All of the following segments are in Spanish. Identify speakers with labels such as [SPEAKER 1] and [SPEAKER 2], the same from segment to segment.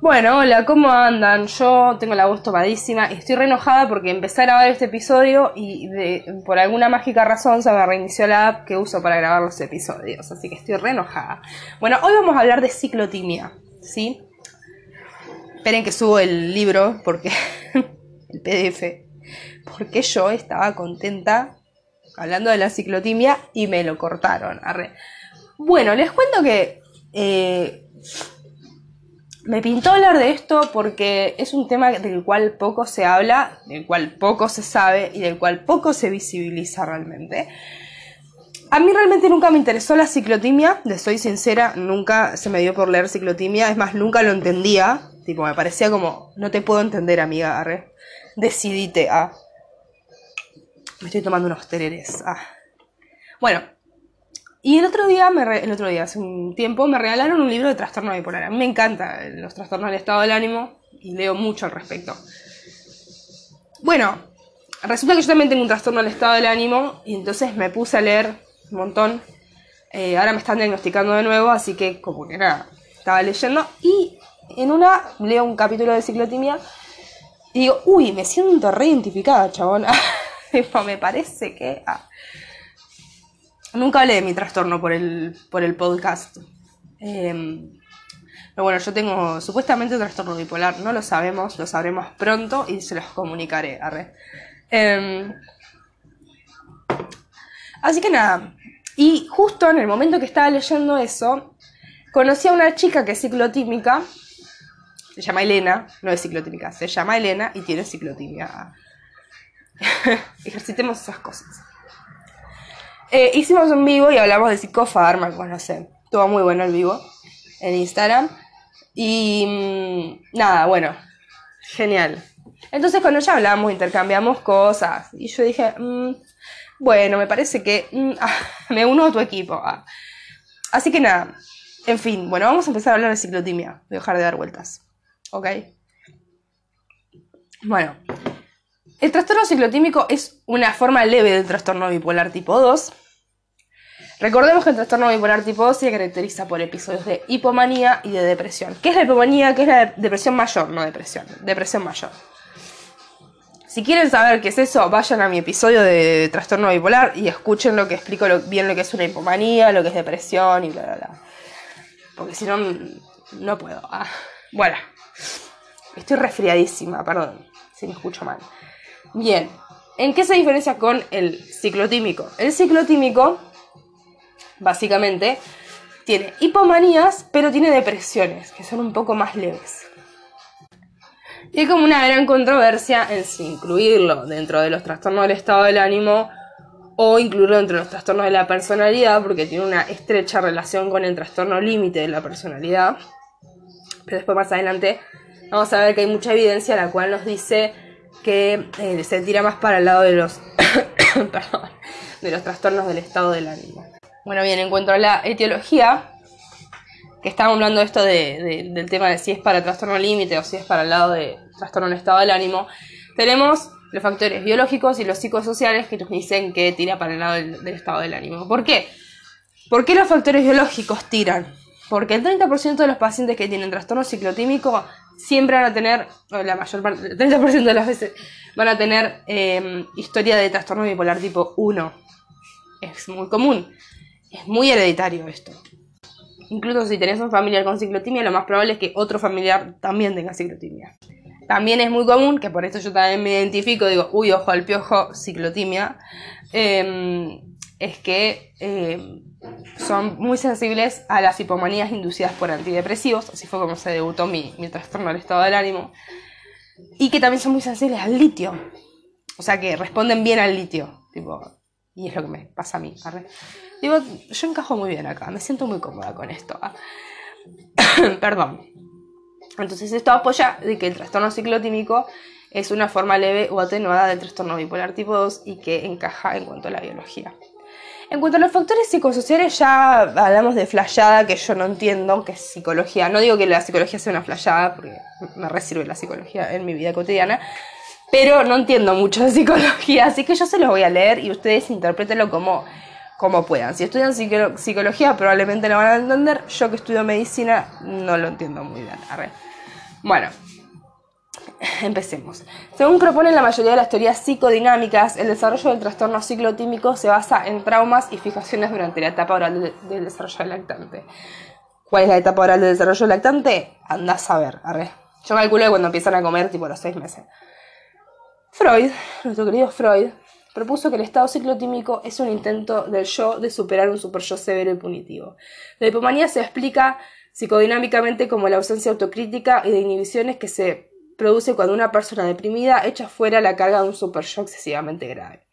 [SPEAKER 1] Bueno, hola, ¿cómo andan? Yo tengo la voz tomadísima y estoy re enojada porque empecé a grabar este episodio y por alguna mágica razón se me reinició la app que uso para grabar los episodios, así que estoy re enojada. Bueno, hoy vamos a hablar de ciclotimia, ¿sí? Esperen que subo el libro porque el PDF, porque yo estaba contenta hablando de la ciclotimia y me lo cortaron. Arre. Bueno, les cuento que eh, me pintó hablar de esto porque es un tema del cual poco se habla, del cual poco se sabe y del cual poco se visibiliza realmente. A mí realmente nunca me interesó la ciclotimia, de soy sincera, nunca se me dio por leer ciclotimia, es más, nunca lo entendía, tipo, me parecía como, no te puedo entender, amiga, arre. Decidite a... Me estoy tomando unos tereres. Ah. Bueno, y el otro día, me el otro día, hace un tiempo, me regalaron un libro de trastorno bipolar. A mí me encantan los trastornos del estado del ánimo y leo mucho al respecto. Bueno, resulta que yo también tengo un trastorno del estado del ánimo y entonces me puse a leer un montón. Eh, ahora me están diagnosticando de nuevo, así que como que nada, estaba leyendo y en una leo un capítulo de ciclotimia y digo, uy, me siento reidentificada, chabón. me parece que... Ah, Nunca hablé de mi trastorno por el, por el podcast. Em, pero bueno, yo tengo supuestamente un trastorno bipolar. No lo sabemos, lo sabremos pronto y se los comunicaré. Em, así que nada. Y justo en el momento que estaba leyendo eso, conocí a una chica que es ciclotímica. Se llama Elena, no es ciclotímica, se llama Elena y tiene ciclotimia. Ejercitemos esas cosas. Eh, hicimos un vivo y hablamos de psicofármacos, no sé. Estuvo muy bueno el vivo en Instagram. Y mm, nada, bueno, genial. Entonces con ella hablamos, intercambiamos cosas. Y yo dije, mm, bueno, me parece que mm, ah, me uno a tu equipo. Ah. Así que nada, en fin, bueno, vamos a empezar a hablar de ciclotimia. Voy a dejar de dar vueltas. ¿Ok? Bueno, el trastorno ciclotímico es una forma leve del trastorno bipolar tipo 2. Recordemos que el trastorno bipolar tipo 2 se caracteriza por episodios de hipomanía y de depresión. ¿Qué es la hipomanía? ¿Qué es la depresión mayor? No depresión, depresión mayor. Si quieren saber qué es eso, vayan a mi episodio de trastorno bipolar y escuchen lo que explico bien lo que es una hipomanía, lo que es depresión y bla, bla, bla. Porque si no, no puedo. Ah, bueno, estoy resfriadísima, perdón, si me escucho mal. Bien, ¿en qué se diferencia con el ciclotímico? El ciclotímico, básicamente, tiene hipomanías, pero tiene depresiones, que son un poco más leves. Y hay como una gran controversia en si incluirlo dentro de los trastornos del estado del ánimo o incluirlo dentro de los trastornos de la personalidad, porque tiene una estrecha relación con el trastorno límite de la personalidad. Pero después más adelante vamos a ver que hay mucha evidencia la cual nos dice que eh, se tira más para el lado de los, de los trastornos del estado del ánimo. Bueno, bien, en cuanto a la etiología, que estábamos hablando de esto del tema de si es para trastorno límite o si es para el lado de trastorno del estado del ánimo, tenemos los factores biológicos y los psicosociales que nos dicen que tira para el lado del estado del ánimo. ¿Por qué? ¿Por qué los factores biológicos tiran? Porque el 30% de los pacientes que tienen trastorno ciclotímico siempre van a tener, o la mayor parte, el 30% de las veces, van a tener em, historia de trastorno bipolar tipo 1. Es muy común. Es muy hereditario esto. Incluso si tenés un familiar con ciclotimia, lo más probable es que otro familiar también tenga ciclotimia. También es muy común, que por eso yo también me identifico, digo, uy, ojo al piojo, ciclotimia, em, es que em, son muy sensibles a las hipomanías inducidas por antidepresivos, así fue como se debutó mi, mi trastorno del estado del ánimo, y que también son muy sensibles al litio, o sea que responden bien al litio, tipo, y es lo que me pasa a mí. Digo, yo encajo muy bien acá, me siento muy cómoda con esto. ¿ah? Perdón. Entonces esto apoya de que el trastorno ciclotímico es una forma leve o atenuada del trastorno bipolar tipo 2 y que encaja en cuanto a la biología. En cuanto a los factores psicosociales, ya hablamos de flayada, que yo no entiendo, que es psicología. No digo que la psicología sea una flayada, porque me resirve la psicología en mi vida cotidiana, pero no entiendo mucho de psicología, así que yo se los voy a leer y ustedes interpretenlo como, como puedan. Si estudian psicología probablemente lo van a entender. Yo que estudio medicina no lo entiendo muy bien. Bueno, empecemos. Según proponen la mayoría de las teorías psicodinámicas, el desarrollo del trastorno ciclotímico se basa en traumas y fijaciones durante la etapa oral del desarrollo del lactante. ¿Cuál es la etapa oral del desarrollo del lactante? Anda a saber, arre. Yo calculo que cuando empiezan a comer, tipo los seis meses. Freud, nuestro querido Freud, propuso que el estado ciclotímico es un intento del yo de superar un super yo severo y punitivo. La hipomanía se explica psicodinámicamente como la ausencia autocrítica y de inhibiciones que se produce cuando una persona deprimida echa fuera la carga de un super yo excesivamente grave.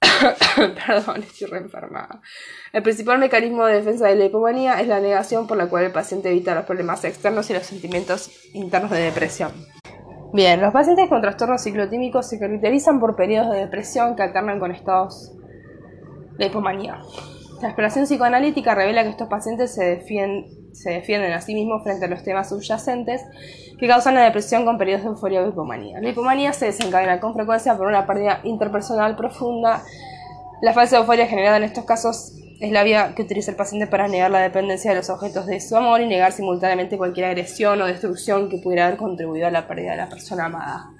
[SPEAKER 1] Perdón, estoy reenfermada. El principal mecanismo de defensa de la hipomanía es la negación por la cual el paciente evita los problemas externos y los sentimientos internos de depresión. Bien, los pacientes con trastornos ciclotímicos se caracterizan por periodos de depresión que alternan con estados de hipomanía. La exploración psicoanalítica revela que estos pacientes se defienden, a sí mismos frente a los temas subyacentes que causan la depresión con periodos de euforia o hipomanía. La hipomanía se desencadena con frecuencia por una pérdida interpersonal profunda. La falsa euforia generada en estos casos es la vía que utiliza el paciente para negar la dependencia de los objetos de su amor y negar simultáneamente cualquier agresión o destrucción que pudiera haber contribuido a la pérdida de la persona amada.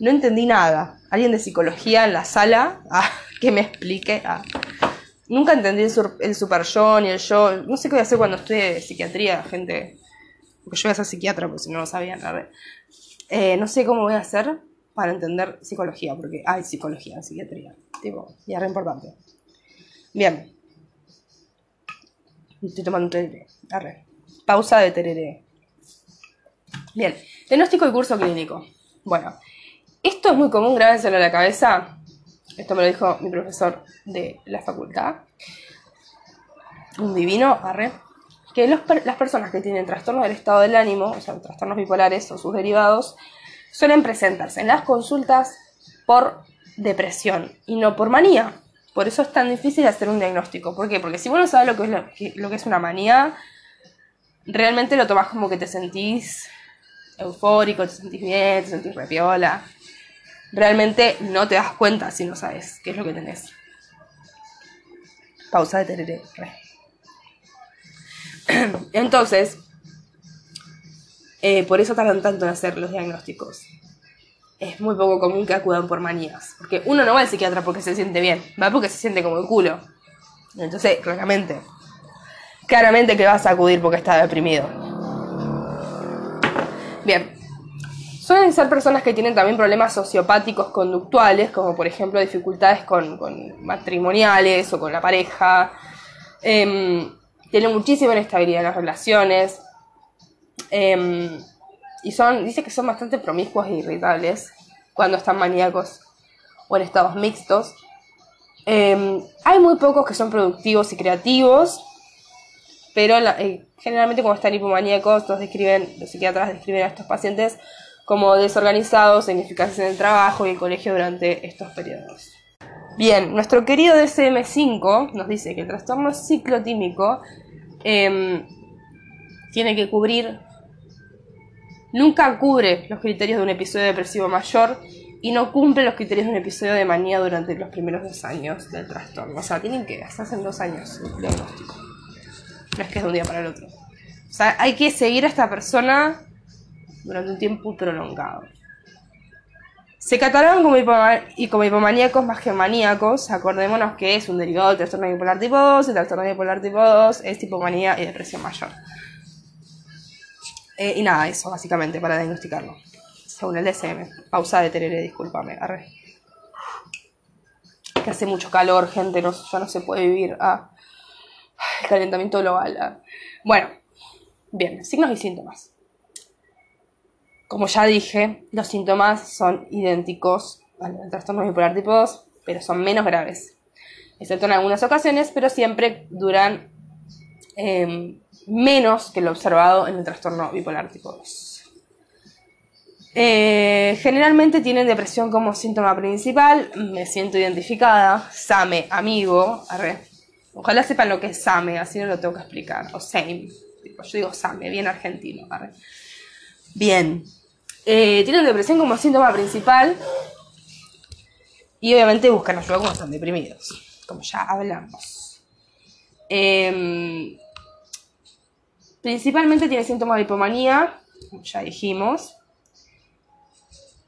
[SPEAKER 1] No entendí nada. ¿Alguien de psicología en la sala? Ah, que me explique. Ah. Nunca entendí el, super yo ni el yo. No sé qué voy a hacer cuando estudie psiquiatría, gente. Porque yo voy a ser psiquiatra, porque si no lo sabían. Eh, no sé cómo voy a hacer para entender psicología, porque hay psicología en psiquiatría. Tipo, y es re importante. Bien. Estoy tomando un tereré. Arre. Pausa de tereré. Bien. Diagnóstico y curso clínico. Bueno, esto es muy común, grábenselo a la cabeza. Esto me lo dijo mi profesor de la facultad. Un divino, arre. Que las personas que tienen trastornos del estado del ánimo, o sea, trastornos bipolares o sus derivados, suelen presentarse en las consultas por depresión y no por manía. Por eso es tan difícil hacer un diagnóstico. ¿Por qué? Porque si vos no sabes lo que es, lo, que es una manía, realmente lo tomás como que te sentís eufórico, te sentís bien, te sentís repiola. Realmente no te das cuenta si no sabes qué es lo que tenés. Pausa de tereré. Entonces, eh, por eso tardan tanto en hacer los diagnósticos. Es muy poco común que acudan por manías. Porque uno no va al psiquiatra porque se siente bien, va porque se siente como el culo. Entonces, claramente, claramente que vas a acudir porque está deprimido. Suelen ser personas que tienen también problemas sociopáticos conductuales, como por ejemplo dificultades con, matrimoniales o con la pareja. Em, tienen muchísima inestabilidad en las relaciones. Em, y son, dice que son bastante promiscuos e irritables cuando están maníacos o en estados mixtos. Em, hay muy pocos que son productivos y creativos, pero eh, generalmente cuando están hipomaníacos, los, describen, los psiquiatras describen a estos pacientes como desorganizados, ineficaces en el trabajo y el colegio durante estos periodos. Bien, nuestro querido DSM5 nos dice que el trastorno ciclotímico em, tiene que cubrir nunca cubre los criterios de un episodio depresivo mayor y no cumple los criterios de un episodio de manía durante los primeros dos años del trastorno. O sea, tienen que hacerse en dos años el diagnóstico. No es que es de un día para el otro. O sea, hay que seguir a esta persona durante un tiempo prolongado. Se catalogan como, hipomaníacos más que maníacos. Acordémonos que es un derivado del trastorno bipolar tipo 2. El trastorno bipolar tipo 2 es hipomanía y depresión mayor. Eh, y nada, eso básicamente para diagnosticarlo. Según el DSM. Pausa de tereré, discúlpame. Arre. Que hace mucho calor, gente, no, ya no se puede vivir. Ah, el calentamiento global. Ah. Bueno, bien, signos y síntomas. Como ya dije, los síntomas son idénticos al trastorno bipolar tipo 2, pero son menos graves. Excepto en algunas ocasiones, pero siempre duran em, menos que lo observado en el trastorno bipolar tipo 2. Eh, generalmente tienen depresión como síntoma principal, me siento identificada, SAME, amigo, Ojalá sepan lo que es SAME, así no lo tengo que explicar, o SAME, yo digo SAME, bien argentino, Bien, eh, tienen depresión como síntoma principal Y obviamente buscan ayuda cuando están deprimidos, como ya hablamos. Em, principalmente tiene síntomas de hipomanía, como ya dijimos.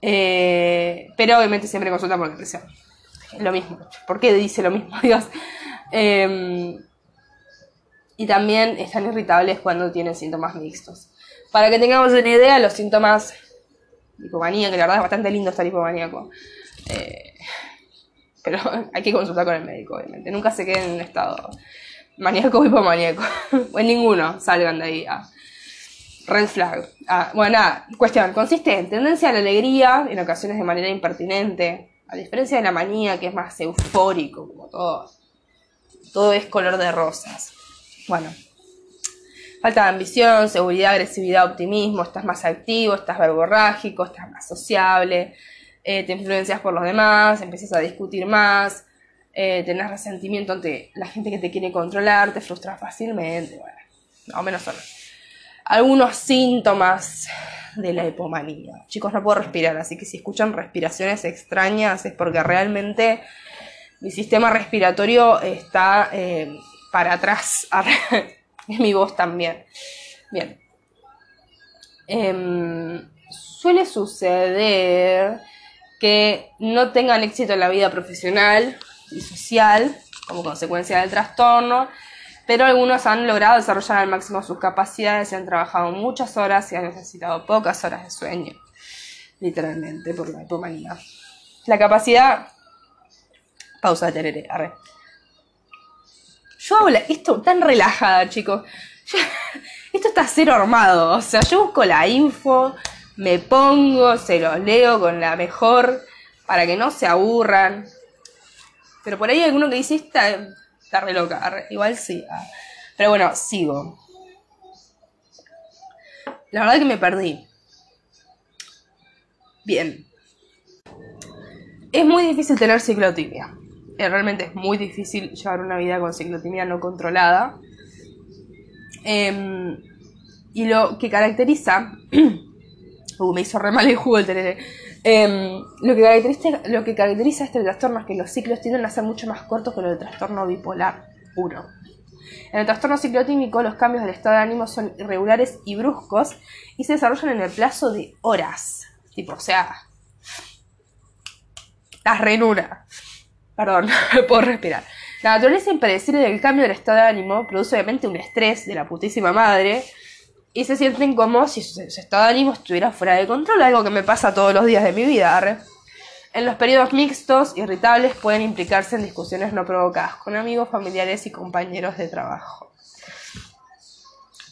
[SPEAKER 1] Eh, pero obviamente siempre consulta por depresión. Es lo mismo. ¿Por qué dice lo mismo? Dios. Em, y también están irritables cuando tienen síntomas mixtos. Para que tengamos una idea, los síntomas de hipomanía, que la verdad es bastante lindo estar hipomaníaco. Eh, pero hay que consultar con el médico, obviamente. Nunca se queden en un estado maníaco o hipomaníaco. o en ninguno salgan de ahí. a red flag. Ah, bueno, nada, cuestión. Consiste en tendencia a la alegría, en ocasiones de manera impertinente. A diferencia de la manía, que es más eufórico, como todo. Todo es color de rosas. Bueno, falta de ambición, seguridad, agresividad, optimismo, estás más activo, estás verborrágico, estás más sociable, eh, te influencias por los demás, empiezas a discutir más, eh, tenés resentimiento ante la gente que te quiere controlar, te frustras fácilmente, bueno, más o menos son algunos síntomas de la hipomanía. Chicos, no puedo respirar, así que si escuchan respiraciones extrañas es porque realmente mi sistema respiratorio está... Eh, para atrás. mi voz también. Bien. Em, suele suceder que no tengan éxito en la vida profesional y social como consecuencia del trastorno, pero algunos han logrado desarrollar al máximo sus capacidades y han trabajado muchas horas y han necesitado pocas horas de sueño, literalmente, por la hipomanía. La capacidad... Pausa de tereré, arre. Yo hago esto tan relajada, chicos. esto está cero armado. O sea, yo busco la info, me pongo, se los leo con la mejor para que no se aburran. Pero por ahí hay alguno que dice, está, está re loca. Igual sí. Ah. Pero bueno, sigo. La verdad que me perdí. Bien. Es muy difícil tener ciclotimia. Eh, realmente es muy difícil llevar una vida con ciclotimia no controlada. Em, y lo que caracteriza. uh, me hizo re mal el jugo el tereré. Em, lo, que caracteriza, este trastorno es que los ciclos tienden a ser mucho más cortos que los del trastorno bipolar 1. En el trastorno ciclotímico, los cambios del estado de ánimo son irregulares y bruscos y se desarrollan en el plazo de horas. Tipo, o sea, las renura. Perdón, puedo respirar. La naturaleza impredecible del cambio del estado de ánimo produce obviamente un estrés de la putísima madre y se sienten como si su, estado de ánimo estuviera fuera de control, algo que me pasa todos los días de mi vida. En los periodos mixtos, irritables pueden implicarse en discusiones no provocadas con amigos, familiares y compañeros de trabajo.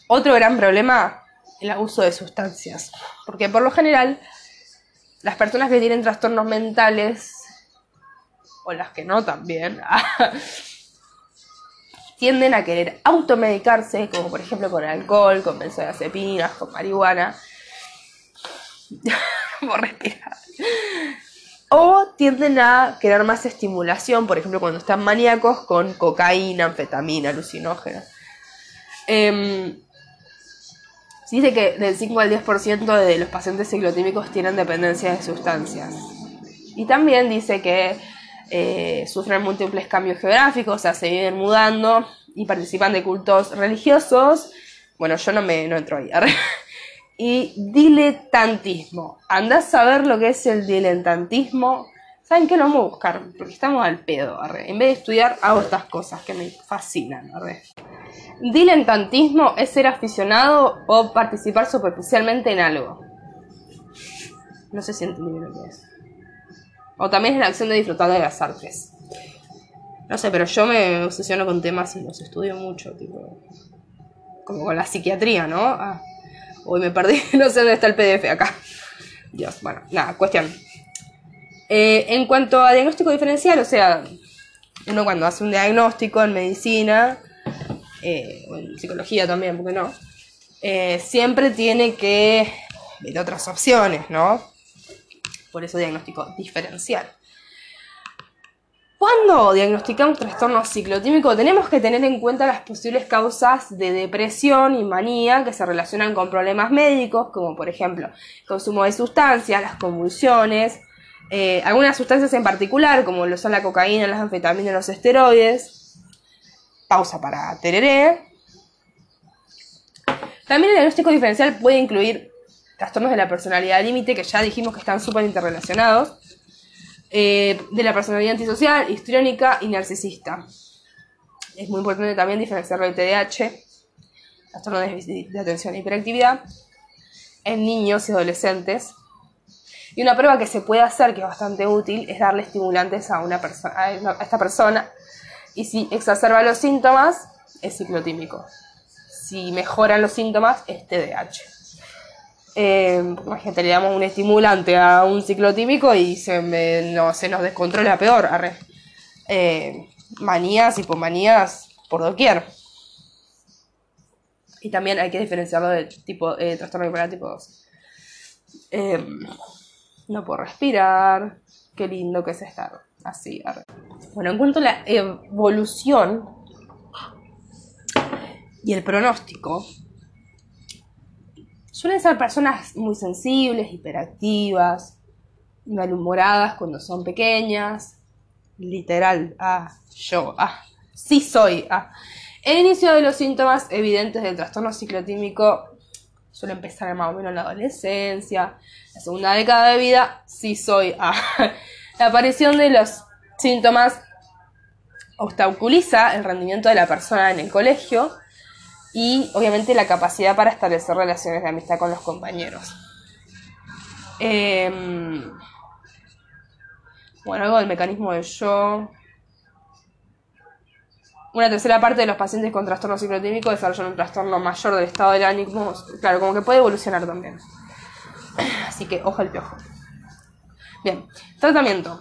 [SPEAKER 1] Otro gran problema, el abuso de sustancias, porque por lo general las personas que tienen trastornos mentales o las que no también, tienden a querer automedicarse, como por ejemplo con alcohol, con benzodiazepinas, con marihuana, por respirar. O tienden a querer más estimulación, por ejemplo cuando están maníacos, con cocaína, anfetamina, alucinógena. Eh, dice que del 5 al 10% de los pacientes ciclotímicos tienen dependencia de sustancias. Y también dice que eh, sufren múltiples cambios geográficos, o sea, se viven mudando y participan de cultos religiosos. Bueno, yo no me no entro ahí. y diletantismo. Andás a saber lo que es el diletantismo. ¿Saben qué? Lo vamos a buscar, porque estamos al pedo. En vez de estudiar, hago estas cosas que me fascinan. Diletantismo es ser aficionado o participar superficialmente en algo. No sé si entendí lo que es. O también es la acción de disfrutar de las artes. No sé, pero yo me obsesiono con temas y los estudio mucho, tipo. Como con la psiquiatría, ¿no? Ah, hoy me perdí, no sé dónde está el PDF acá. Dios, bueno, nada, cuestión. Eh, en cuanto a diagnóstico diferencial, o sea, uno cuando hace un diagnóstico en medicina, eh, o en psicología también, ¿por qué no? Eh, siempre tiene que ver otras opciones, ¿no? Por eso diagnóstico diferencial. Cuando diagnosticamos trastorno ciclotímico tenemos que tener en cuenta las posibles causas de depresión y manía que se relacionan con problemas médicos, como por ejemplo consumo de sustancias, las convulsiones, Eh, algunas sustancias en particular, como lo son la cocaína, las anfetaminas los esteroides. Pausa para tereré. También el diagnóstico diferencial puede incluir trastornos de la personalidad límite, que ya dijimos que están súper interrelacionados, eh, de la personalidad antisocial, histriónica y narcisista. Es muy importante también diferenciarlo del TDAH, trastorno de, atención e hiperactividad, en niños y adolescentes. Y una prueba que se puede hacer, que es bastante útil, es darle estimulantes a, una a esta persona. Y si exacerba los síntomas, es ciclotímico. Si mejoran los síntomas, es TDAH. Eh, imagínate, le damos un estimulante a un ciclotímico y se, no, se nos descontrola peor. Eh, manías, hipomanías por doquier. Y también hay que diferenciarlo del tipo eh, trastorno bipolar tipo 2. Eh, no puedo respirar. Qué lindo que es estar así. Bueno, en cuanto a la evolución y el pronóstico, suelen ser personas muy sensibles, hiperactivas, malhumoradas cuando son pequeñas. Literal, ah, yo, ah, sí soy, ah. El inicio de los síntomas evidentes del trastorno ciclotímico suele empezar más o menos en la adolescencia, la segunda década de vida, sí soy A. La aparición de los síntomas obstaculiza el rendimiento de la persona en el colegio y obviamente la capacidad para establecer relaciones de amistad con los compañeros. Em, bueno, algo del mecanismo del yo, una tercera parte de los pacientes con trastorno ciclotímico desarrollan un trastorno mayor del estado del ánimo. Claro, como que puede evolucionar también. Así que ojo al piojo. Bien, tratamiento.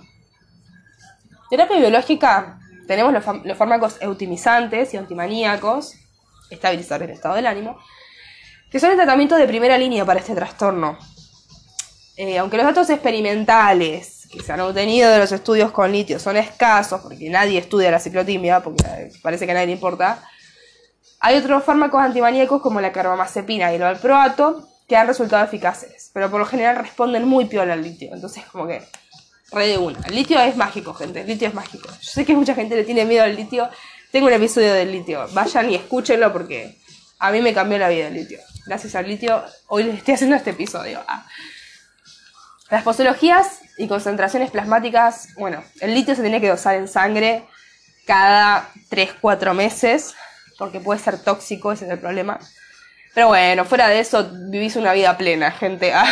[SPEAKER 1] Terapia biológica, tenemos los, fármacos eutimizantes y antimaníacos, estabilizar el estado del ánimo, que son el tratamiento de primera línea para este trastorno. Eh, aunque los datos experimentales que se han obtenido de los estudios con litio son escasos, porque nadie estudia la ciclotimia, porque parece que a nadie le importa, hay otros fármacos antimaníacos como la carbamazepina y el valproato que han resultado eficaces, pero por lo general responden muy piola al litio, entonces como que re de una. El litio es mágico, gente, el litio es mágico. Yo sé que mucha gente le tiene miedo al litio, tengo un episodio del litio, vayan y escúchenlo porque a mí me cambió la vida el litio. Gracias al litio, hoy les estoy haciendo este episodio. Ah. Las posologías y concentraciones plasmáticas, bueno, el litio se tiene que dosar en sangre cada 3-4 meses, porque puede ser tóxico, ese es el problema. Pero bueno, fuera de eso, vivís una vida plena, gente. Ah.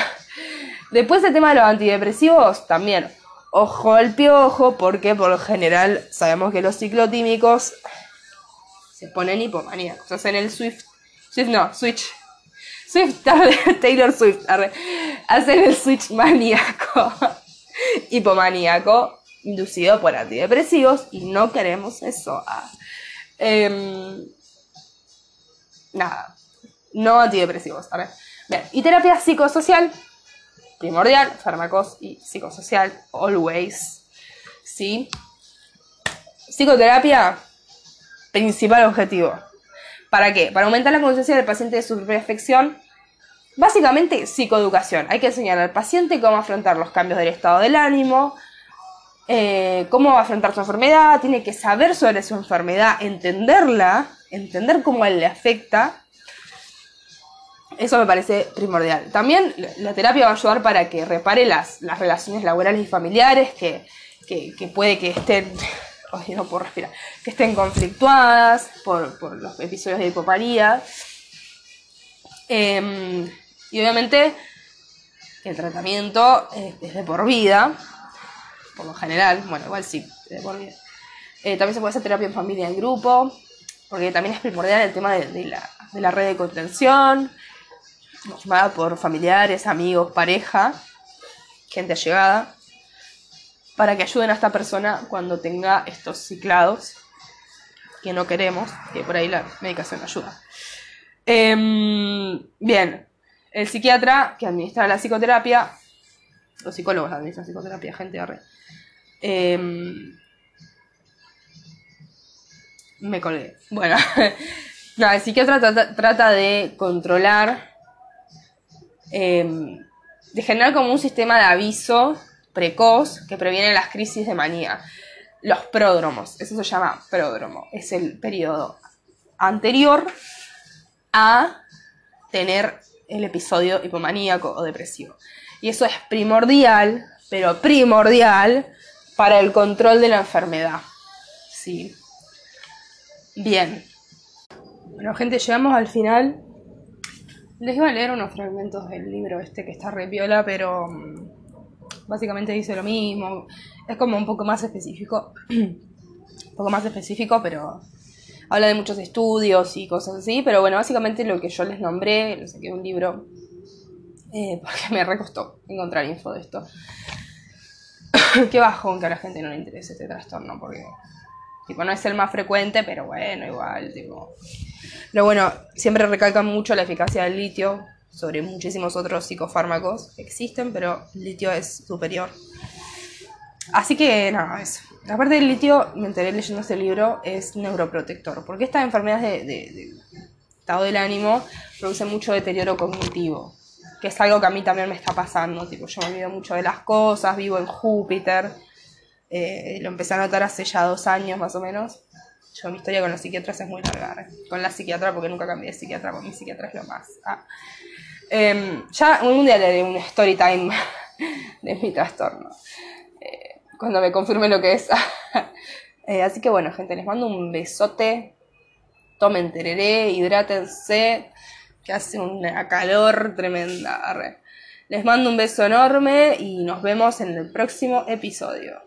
[SPEAKER 1] Después el tema de los antidepresivos, también. Ojo al piojo, porque por lo general sabemos que los ciclotímicos se ponen hipomaníacos. Hacen el Swift. Swift no, Switch Swift, Taylor Swift, hacer el switch maníaco, hipomaníaco, inducido por antidepresivos, y no queremos eso. Ah. Em, nada, no antidepresivos. Bien, y terapia psicosocial, primordial, fármacos y psicosocial, always. ¿Sí? Psicoterapia, principal objetivo ¿Para qué? Para aumentar la conciencia del paciente de su propia afección. Básicamente, psicoeducación. Hay que enseñar al paciente cómo afrontar los cambios del estado del ánimo, eh, cómo afrontar su enfermedad, tiene que saber sobre su enfermedad, entenderla, entender cómo él le afecta. Eso me parece primordial. También la terapia va a ayudar para que repare las, las relaciones laborales y familiares que, que puede que estén no puedo respirar, que estén conflictuadas por, los episodios de hipoparía. Em, y obviamente el tratamiento es, de por vida, por lo general, bueno, igual sí, de por vida. Eh, también se puede hacer terapia en familia, en grupo, porque también es primordial el tema de, la, de la, red de contención, formada por familiares, amigos, pareja, gente allegada para que ayuden a esta persona cuando tenga estos ciclados que no queremos, que por ahí la medicación ayuda. Em, bien, el psiquiatra que administra la psicoterapia, los psicólogos administran psicoterapia, gente de red. Em, me colgué. Bueno, no, el psiquiatra trata, de controlar, em, de generar como un sistema de aviso precoz que previene las crisis de manía. Los pródromos, eso se llama pródromo, es el periodo anterior a tener el episodio hipomaníaco o depresivo. Y eso es primordial, pero primordial, para el control de la enfermedad. Sí. Bien. Bueno, gente, llegamos al final. Les iba a leer unos fragmentos del libro este que está re viola, pero mm, básicamente dice lo mismo. Es como un poco más específico. un poco más específico, pero habla de muchos estudios y cosas así. Pero bueno, básicamente lo que yo les nombré, lo saqué de un libro, eh, porque me recostó encontrar info de esto. Qué bajón que a la gente no le interese este trastorno, porque tipo, no es el más frecuente, pero bueno, igual, tipo. Pero bueno, siempre recalcan mucho la eficacia del litio sobre muchísimos otros psicofármacos que existen, pero el litio es superior. Así que nada, eso. Aparte del litio, me enteré leyendo este libro, es neuroprotector, porque estas enfermedades de, de estado del ánimo producen mucho deterioro cognitivo, que es algo que a mí también me está pasando, tipo, yo me olvido mucho de las cosas, vivo en Júpiter, eh, lo empecé a notar hace ya dos años más o menos, yo, mi historia con los psiquiatras es muy larga. Con la psiquiatra, porque nunca cambié de psiquiatra, porque mi psiquiatra es lo más. Ah. Em, ya un día le haré un story time de mi trastorno. Eh, cuando me confirme lo que es. eh, así que bueno, gente, les mando un besote. Tomen tereré, hidrátense, que hace una calor tremenda. Les mando un beso enorme y nos vemos en el próximo episodio.